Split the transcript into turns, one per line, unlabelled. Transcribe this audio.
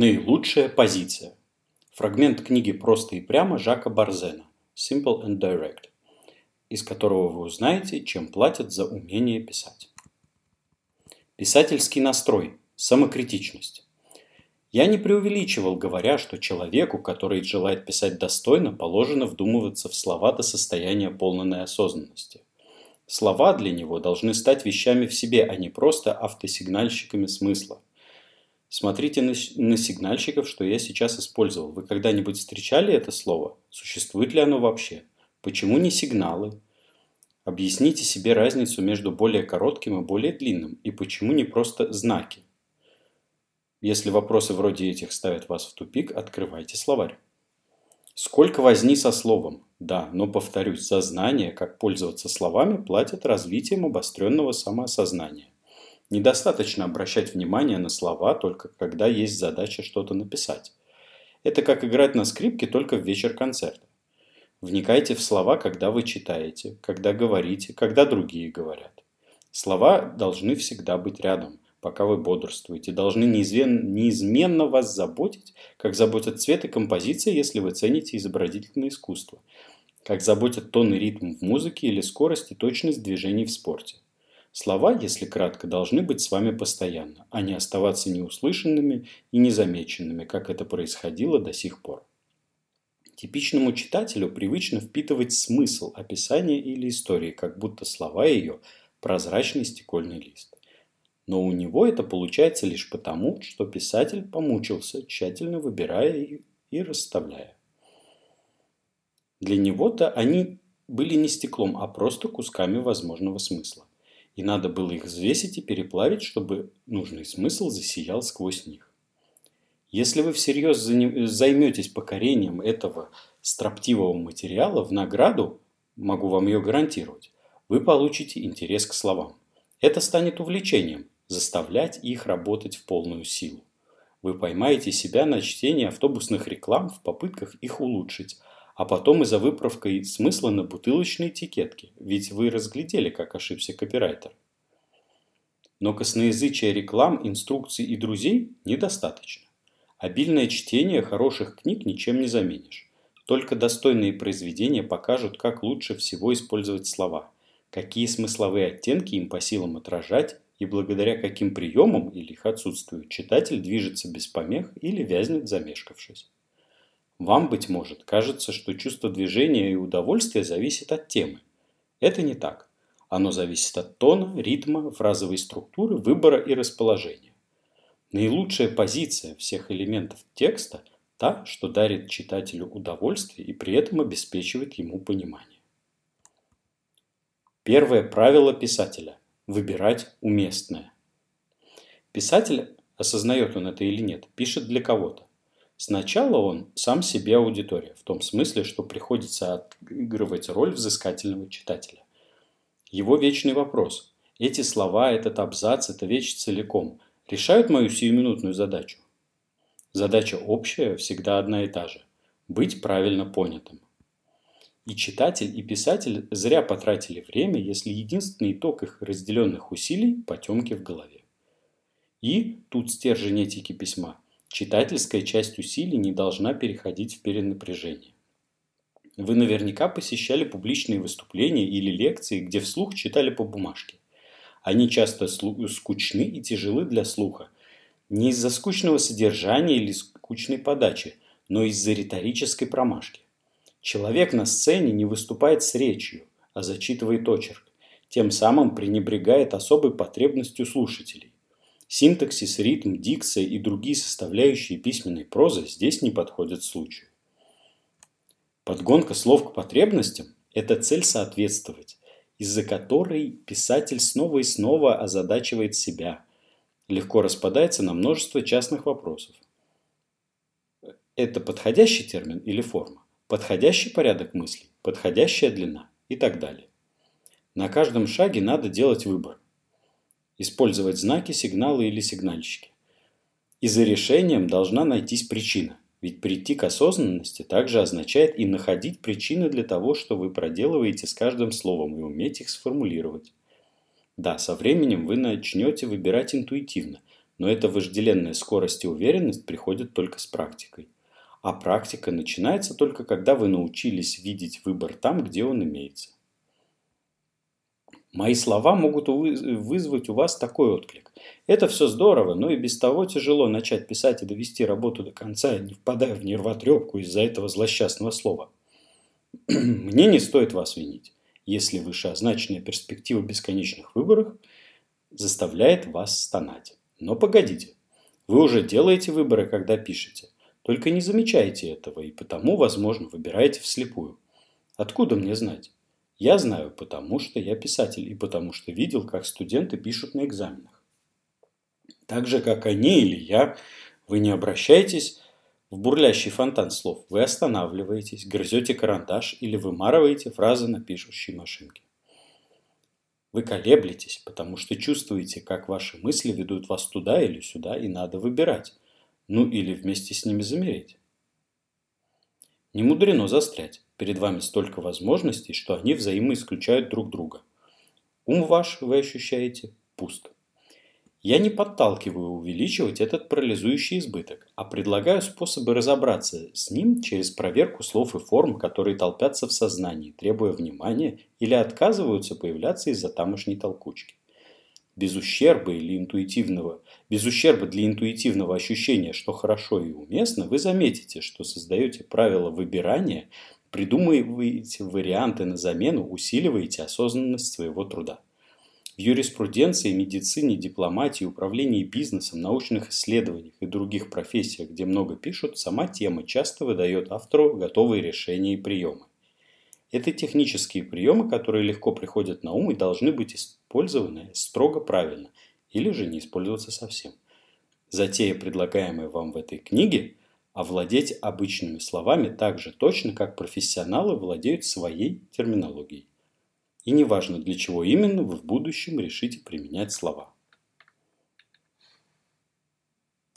Наилучшая позиция. Фрагмент книги «Просто и прямо» Жака Барзена «Simple and Direct», из которого вы узнаете, чем платят за умение писать. Писательский настрой, самокритичность. Я не преувеличивал, говоря, что человеку, который желает писать достойно, положено вдумываться в слова до состояния полной осознанности. Слова для него должны стать вещами в себе, а не просто автосигнальщиками смысла. Смотрите на, на сигнальщиков, что я сейчас использовал. Вы когда-нибудь встречали это слово? Существует ли оно вообще? Почему не сигналы? Объясните себе разницу между более коротким и более длинным, и почему не просто знаки. Если вопросы вроде этих ставят вас в тупик, открывайте словарь. Сколько возни со словом? Да, но повторюсь, за знание, как пользоваться словами, платят развитием обостренного самоосознания. Недостаточно обращать внимание на слова только когда есть задача что-то написать. Это как играть на скрипке только в вечер концерта. Вникайте в слова, когда вы читаете, когда говорите, когда другие говорят. Слова должны всегда быть рядом, пока вы бодрствуете, должны неизменно вас заботить, как заботят цвет и композиция, если вы цените изобразительное искусство, как заботят тон и ритм в музыке или скорость и точность движений в спорте. Слова, если кратко, должны быть с вами постоянно, а не оставаться неуслышанными и незамеченными, как это происходило до сих пор. Типичному читателю привычно впитывать смысл описания или истории, как будто слова ее – прозрачный стекольный лист. Но у него это получается лишь потому, что писатель помучился, тщательно выбирая и расставляя. Для него-то они были не стеклом, а просто кусками возможного смысла и надо было их взвесить и переплавить, чтобы нужный смысл засиял сквозь них. Если вы всерьез займетесь покорением этого строптивого материала в награду, могу вам ее гарантировать, вы получите интерес к словам. Это станет увлечением, заставлять их работать в полную силу. Вы поймаете себя на чтении автобусных реклам в попытках их улучшить, а потом и за выправкой смысла на бутылочной этикетке, ведь вы разглядели, как ошибся копирайтер. Но косноязычие реклам, инструкций и друзей недостаточно. Обильное чтение хороших книг ничем не заменишь. Только достойные произведения покажут, как лучше всего использовать слова, какие смысловые оттенки им по силам отражать и благодаря каким приемам или их отсутствию читатель движется без помех или вязнет замешкавшись. Вам, быть может, кажется, что чувство движения и удовольствия зависит от темы. Это не так. Оно зависит от тона, ритма, фразовой структуры, выбора и расположения. Наилучшая позиция всех элементов текста – та, что дарит читателю удовольствие и при этом обеспечивает ему понимание. Первое правило писателя – выбирать уместное. Писатель, осознает он это или нет, пишет для кого-то. Сначала он сам себе аудитория, в том смысле, что приходится отыгрывать роль взыскательного читателя. Его вечный вопрос. Эти слова, этот абзац, эта вещь целиком решают мою сиюминутную задачу? Задача общая, всегда одна и та же – быть правильно понятым. И читатель, и писатель зря потратили время, если единственный итог их разделенных усилий – потемки в голове. И, тут стержень этики письма – Читательская часть усилий не должна переходить в перенапряжение. Вы наверняка посещали публичные выступления или лекции, где вслух читали по бумажке. Они часто скучны и тяжелы для слуха. Не из-за скучного содержания или скучной подачи, но из-за риторической промашки. Человек на сцене не выступает с речью, а зачитывает очерк, тем самым пренебрегает особой потребностью слушателей. Синтаксис, ритм, дикция и другие составляющие письменной прозы здесь не подходят случаю. Подгонка слов к потребностям – это цель соответствовать, из-за которой писатель снова и снова озадачивает себя, легко распадается на множество частных вопросов. Это подходящий термин или форма? Подходящий порядок мыслей? Подходящая длина? И так далее. На каждом шаге надо делать выбор – использовать знаки, сигналы или сигнальщики. И за решением должна найтись причина. Ведь прийти к осознанности также означает и находить причины для того, что вы проделываете с каждым словом и уметь их сформулировать. Да, со временем вы начнете выбирать интуитивно, Но эта вожделенная скорость и уверенность приходят только с практикой. А практика начинается только когда вы научились видеть выбор там, где он имеется. Мои слова могут вызвать у вас такой отклик. Это все здорово, но и без того тяжело начать писать и довести работу до конца, не впадая в нервотрепку из-за этого злосчастного слова. Мне не стоит вас винить, если вышеозначенная перспектива бесконечных выборов заставляет вас стонать. Но погодите, вы уже делаете выборы, когда пишете. Только не замечаете этого и потому, возможно, выбираете вслепую. Откуда мне знать? Я знаю, потому что я писатель и потому что видел, как студенты пишут на экзаменах. Так же, как они или я, вы не обращаетесь в бурлящий фонтан слов. Вы останавливаетесь, грызете карандаш или вымарываете фразы на пишущей машинке. Вы колеблетесь, потому что чувствуете, как ваши мысли ведут вас туда или сюда, и надо выбирать. Ну или вместе с ними замереть. Не мудрено застрять. Перед вами столько возможностей, что они взаимоисключают друг друга. Ум ваш, вы ощущаете, пуст. Я не подталкиваю увеличивать этот парализующий избыток, а предлагаю способы разобраться с ним через проверку слов и форм, которые толпятся в сознании, требуя внимания или отказываются появляться из-за тамошней толкучки. Без ущерба или интуитивного, без ущерба для интуитивного ощущения, что хорошо и уместно, вы заметите, что создаете правила выбирания, придумываете варианты на замену, усиливаете осознанность своего труда. В юриспруденции, медицине, дипломатии, управлении бизнесом, научных исследованиях и других профессиях, где много пишут, сама тема часто выдает автору готовые решения и приемы. Это технические приемы, которые легко приходят на ум и должны быть использованы строго правильно или же не использоваться совсем. Затея, предлагаемая вам в этой книге, овладеть обычными словами так же точно, как профессионалы владеют своей терминологией. И неважно, для чего именно вы в будущем решите применять слова.